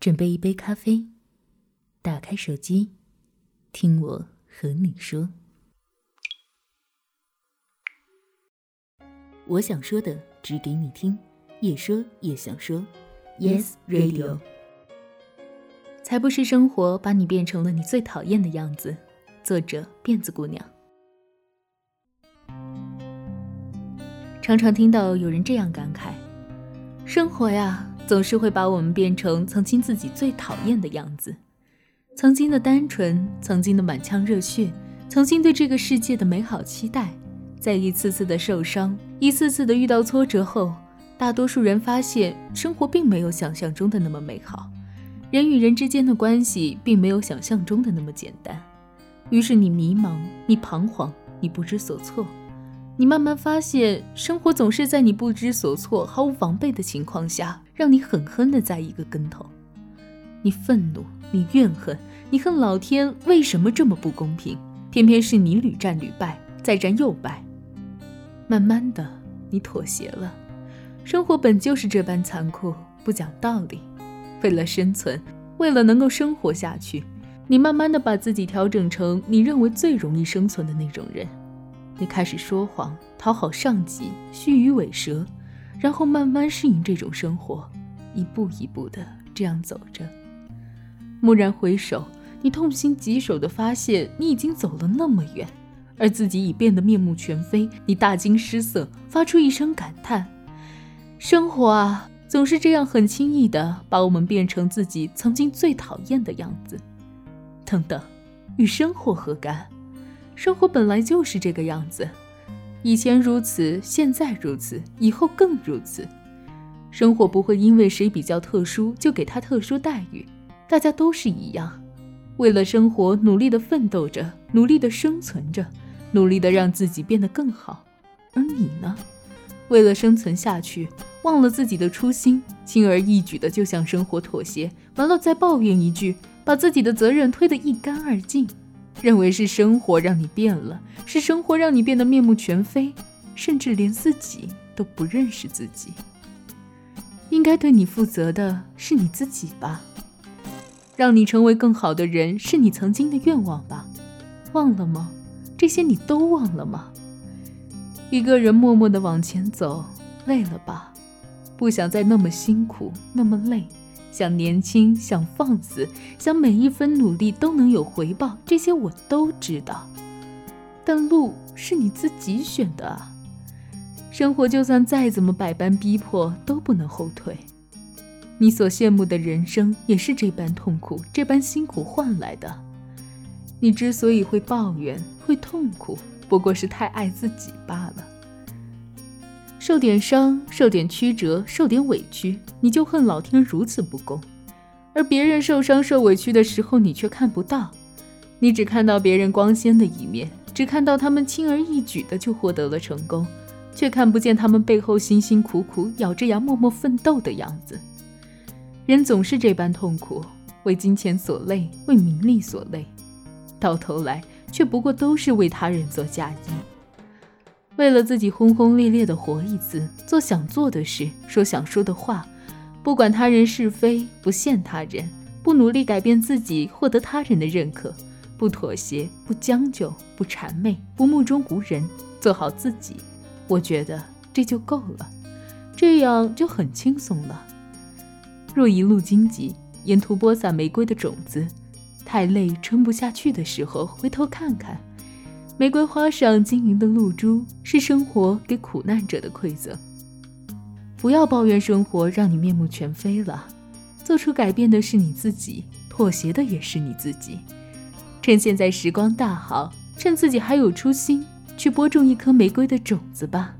准备一杯咖啡，打开手机，听我和你说。我想说的，只给你听，也说也想说。Yes Radio，才不是生活把你变成了你最讨厌的样子。作者：辫子姑娘。常常听到有人这样感慨：生活呀。总是会把我们变成曾经自己最讨厌的样子，曾经的单纯，曾经的满腔热血，曾经对这个世界的美好期待，在一次次的受伤，一次次的遇到挫折后，大多数人发现生活并没有想象中的那么美好，人与人之间的关系并没有想象中的那么简单，于是你迷茫，你彷徨，你不知所措。你慢慢发现，生活总是在你不知所措、毫无防备的情况下，让你狠狠地栽一个跟头。你愤怒，你怨恨，你恨老天为什么这么不公平，偏偏是你屡战屡败，再战又败。慢慢的，你妥协了。生活本就是这般残酷，不讲道理。为了生存，为了能够生活下去，你慢慢的把自己调整成你认为最容易生存的那种人。你开始说谎，讨好上级，虚与委蛇，然后慢慢适应这种生活，一步一步的这样走着。蓦然回首，你痛心疾首的发现，你已经走了那么远，而自己已变得面目全非。你大惊失色，发出一声感叹：生活啊，总是这样很轻易的把我们变成自己曾经最讨厌的样子。等等，与生活何干？生活本来就是这个样子，以前如此，现在如此，以后更如此。生活不会因为谁比较特殊就给他特殊待遇，大家都是一样，为了生活努力的奋斗着，努力的生存着，努力的让自己变得更好。而你呢？为了生存下去，忘了自己的初心，轻而易举的就向生活妥协，完了再抱怨一句，把自己的责任推得一干二净。认为是生活让你变了，是生活让你变得面目全非，甚至连自己都不认识自己。应该对你负责的是你自己吧？让你成为更好的人是你曾经的愿望吧？忘了吗？这些你都忘了吗？一个人默默地往前走，累了吧？不想再那么辛苦，那么累。想年轻，想放肆，想每一分努力都能有回报，这些我都知道。但路是你自己选的啊！生活就算再怎么百般逼迫，都不能后退。你所羡慕的人生也是这般痛苦、这般辛苦换来的。你之所以会抱怨、会痛苦，不过是太爱自己罢了。受点伤，受点曲折，受点委屈，你就恨老天如此不公；而别人受伤受委屈的时候，你却看不到，你只看到别人光鲜的一面，只看到他们轻而易举的就获得了成功，却看不见他们背后辛辛苦苦、咬着牙默默奋斗的样子。人总是这般痛苦，为金钱所累，为名利所累，到头来却不过都是为他人做嫁衣。为了自己轰轰烈烈的活一次，做想做的事，说想说的话，不管他人是非，不羡他人，不努力改变自己，获得他人的认可，不妥协，不将就，不谄媚，不目中无人，做好自己，我觉得这就够了，这样就很轻松了。若一路荆棘，沿途播撒玫瑰的种子，太累撑不下去的时候，回头看看。玫瑰花上晶莹的露珠，是生活给苦难者的馈赠。不要抱怨生活让你面目全非了，做出改变的是你自己，妥协的也是你自己。趁现在时光大好，趁自己还有初心，去播种一颗玫瑰的种子吧。